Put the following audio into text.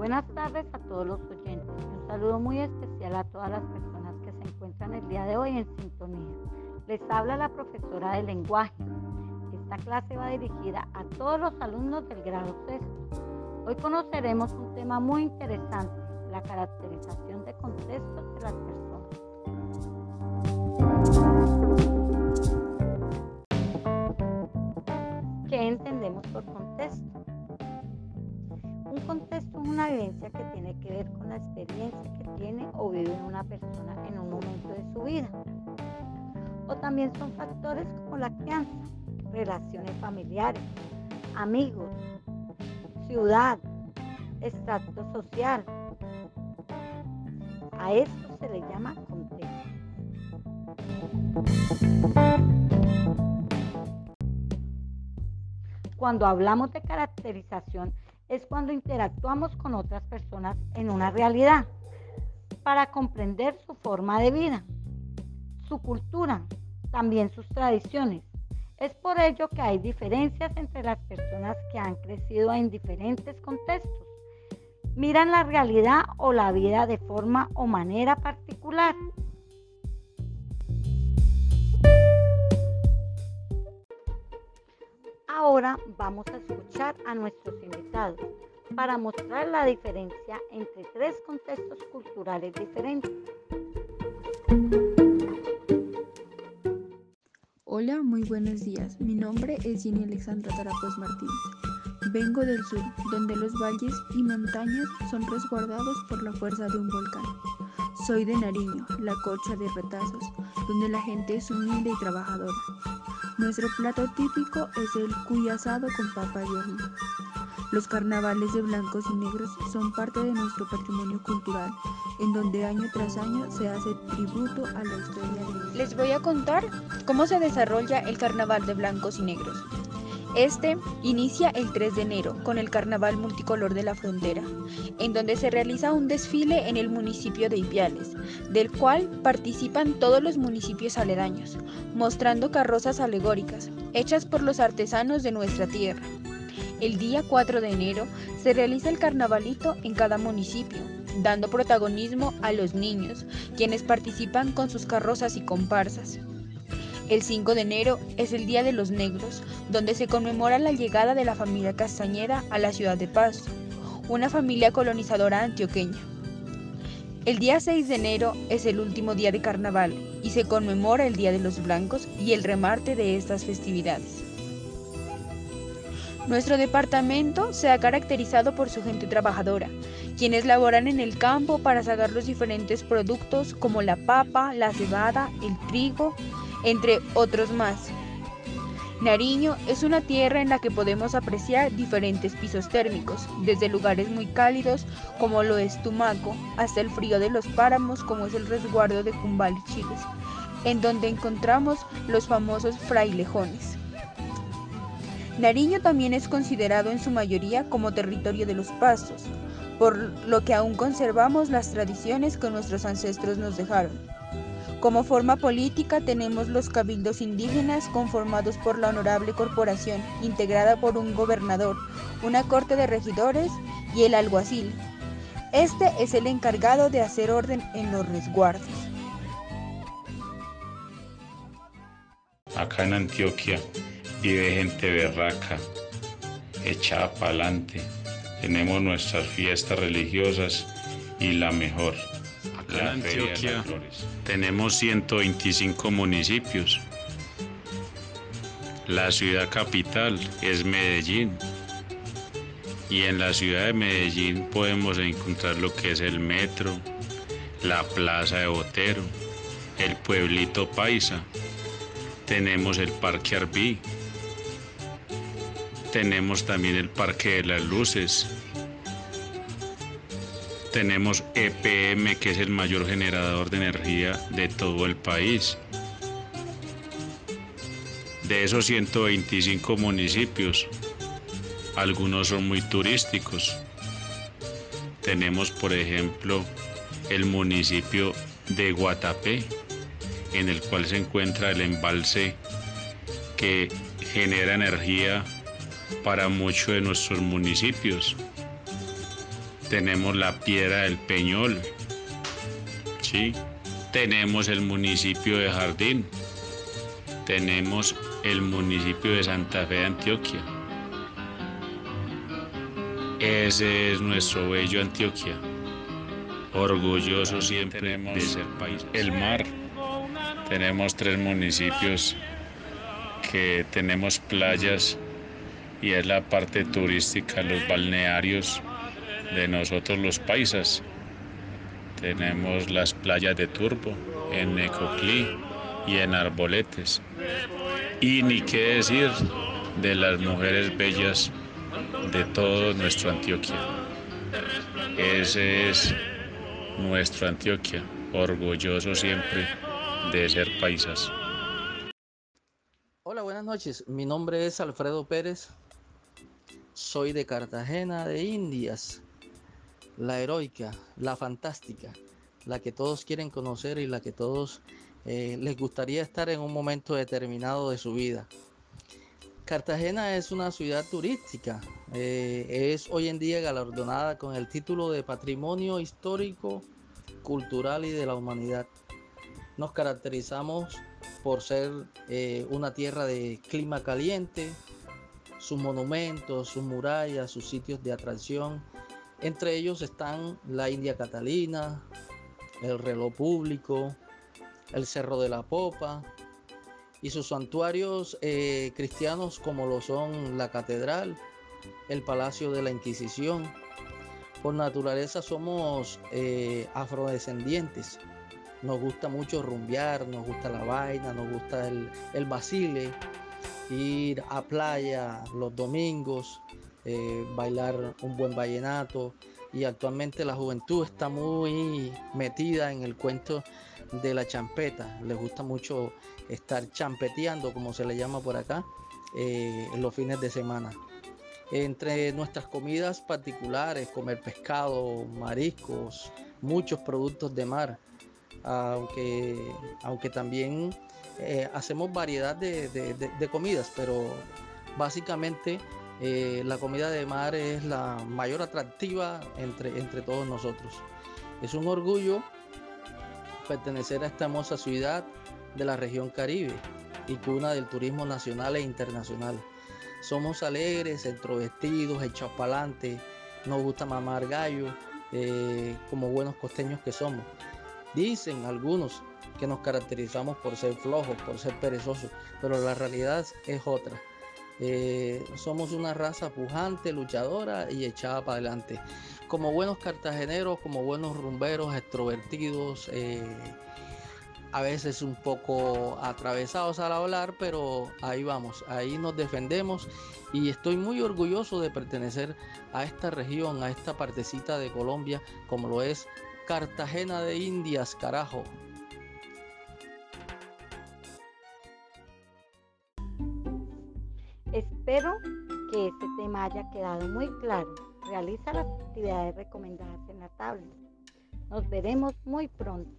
Buenas tardes a todos los oyentes. Un saludo muy especial a todas las personas que se encuentran el día de hoy en sintonía. Les habla la profesora de lenguaje. Esta clase va dirigida a todos los alumnos del grado sexto. Hoy conoceremos un tema muy interesante, la caracterización de contextos de las personas. ¿Qué entendemos por contexto? Contexto es una vivencia que tiene que ver con la experiencia que tiene o vive una persona en un momento de su vida. O también son factores como la crianza, relaciones familiares, amigos, ciudad, estrato social. A esto se le llama contexto. Cuando hablamos de caracterización es cuando interactuamos con otras personas en una realidad para comprender su forma de vida, su cultura, también sus tradiciones. Es por ello que hay diferencias entre las personas que han crecido en diferentes contextos. Miran la realidad o la vida de forma o manera particular Ahora vamos a escuchar a nuestros invitados para mostrar la diferencia entre tres contextos culturales diferentes. Hola, muy buenos días. Mi nombre es Jenny Alexandra Tarapos Martínez. Vengo del sur, donde los valles y montañas son resguardados por la fuerza de un volcán. Soy de Nariño, la cocha de retazos, donde la gente es humilde y trabajadora. Nuestro plato típico es el cuy asado con papa y horno. Los carnavales de blancos y negros son parte de nuestro patrimonio cultural, en donde año tras año se hace tributo a la historia de... Les voy a contar cómo se desarrolla el carnaval de blancos y negros. Este inicia el 3 de enero con el Carnaval Multicolor de la Frontera, en donde se realiza un desfile en el municipio de Ipiales, del cual participan todos los municipios aledaños, mostrando carrozas alegóricas, hechas por los artesanos de nuestra tierra. El día 4 de enero se realiza el carnavalito en cada municipio, dando protagonismo a los niños, quienes participan con sus carrozas y comparsas. El 5 de enero es el Día de los Negros, donde se conmemora la llegada de la familia Castañeda a la ciudad de Paz, una familia colonizadora antioqueña. El día 6 de enero es el último día de carnaval y se conmemora el Día de los Blancos y el remarte de estas festividades. Nuestro departamento se ha caracterizado por su gente trabajadora, quienes laboran en el campo para sacar los diferentes productos como la papa, la cebada, el trigo, entre otros más. Nariño es una tierra en la que podemos apreciar diferentes pisos térmicos, desde lugares muy cálidos como lo es Tumaco, hasta el frío de los páramos como es el resguardo de Cumbal y Chiles, en donde encontramos los famosos frailejones. Nariño también es considerado en su mayoría como territorio de los pastos, por lo que aún conservamos las tradiciones que nuestros ancestros nos dejaron. Como forma política tenemos los cabildos indígenas conformados por la honorable corporación, integrada por un gobernador, una corte de regidores y el alguacil. Este es el encargado de hacer orden en los resguardos. Acá en Antioquia vive gente berraca, echada para adelante. Tenemos nuestras fiestas religiosas y la mejor. Acá en Antioquia tenemos 125 municipios. La ciudad capital es Medellín. Y en la ciudad de Medellín podemos encontrar lo que es el metro, la plaza de Botero, el pueblito Paisa. Tenemos el Parque Arbí. Tenemos también el Parque de las Luces, tenemos EPM, que es el mayor generador de energía de todo el país. De esos 125 municipios, algunos son muy turísticos. Tenemos, por ejemplo, el municipio de Guatapé, en el cual se encuentra el embalse que genera energía para muchos de nuestros municipios. Tenemos la Piedra del Peñol, ¿sí? tenemos el municipio de Jardín, tenemos el municipio de Santa Fe de Antioquia. Ese es nuestro bello Antioquia, orgulloso siempre de ser país. El mar, tenemos tres municipios que tenemos playas y es la parte turística, los balnearios de nosotros los paisas. Tenemos las playas de Turbo, en Necoclí y en Arboletes. Y ni qué decir de las mujeres bellas de todo nuestro Antioquia. Ese es nuestro Antioquia, orgulloso siempre de ser paisas. Hola, buenas noches. Mi nombre es Alfredo Pérez. Soy de Cartagena de Indias la heroica, la fantástica, la que todos quieren conocer y la que todos eh, les gustaría estar en un momento determinado de su vida. Cartagena es una ciudad turística, eh, es hoy en día galardonada con el título de Patrimonio Histórico, Cultural y de la Humanidad. Nos caracterizamos por ser eh, una tierra de clima caliente, sus monumentos, sus murallas, sus sitios de atracción, entre ellos están la India Catalina, el reloj público, el Cerro de la Popa y sus santuarios eh, cristianos como lo son la Catedral, el Palacio de la Inquisición. Por naturaleza somos eh, afrodescendientes. Nos gusta mucho rumbear, nos gusta la vaina, nos gusta el, el basile, ir a playa los domingos, eh, bailar un buen vallenato. Y actualmente la juventud está muy metida en el cuento de la champeta, les gusta mucho estar champeteando como se le llama por acá eh, los fines de semana. Entre nuestras comidas particulares, comer pescado, mariscos, muchos productos de mar, aunque, aunque también eh, hacemos variedad de comidas, pero básicamente eh, la comida de mar es la mayor atractiva entre, entre todos nosotros. Es un orgullo pertenecer a esta hermosa ciudad de la región Caribe y cuna del turismo nacional e internacional. Somos alegres, extrovertidos, echados para adelante, nos gusta mamar gallo, eh, como buenos costeños que somos. Dicen algunos que nos caracterizamos por ser flojos, por ser perezosos, pero la realidad es otra. Eh, somos una raza pujante, luchadora y echada para adelante. Como buenos cartageneros, como buenos rumberos, extrovertidos, eh, a veces un poco atravesados al hablar, pero ahí vamos, ahí nos defendemos y estoy muy orgulloso de pertenecer a esta región, a esta partecita de Colombia, como lo es Cartagena de Indias, carajo. Espero que este tema haya quedado muy claro. Realiza las actividades recomendadas en la tabla. Nos veremos muy pronto.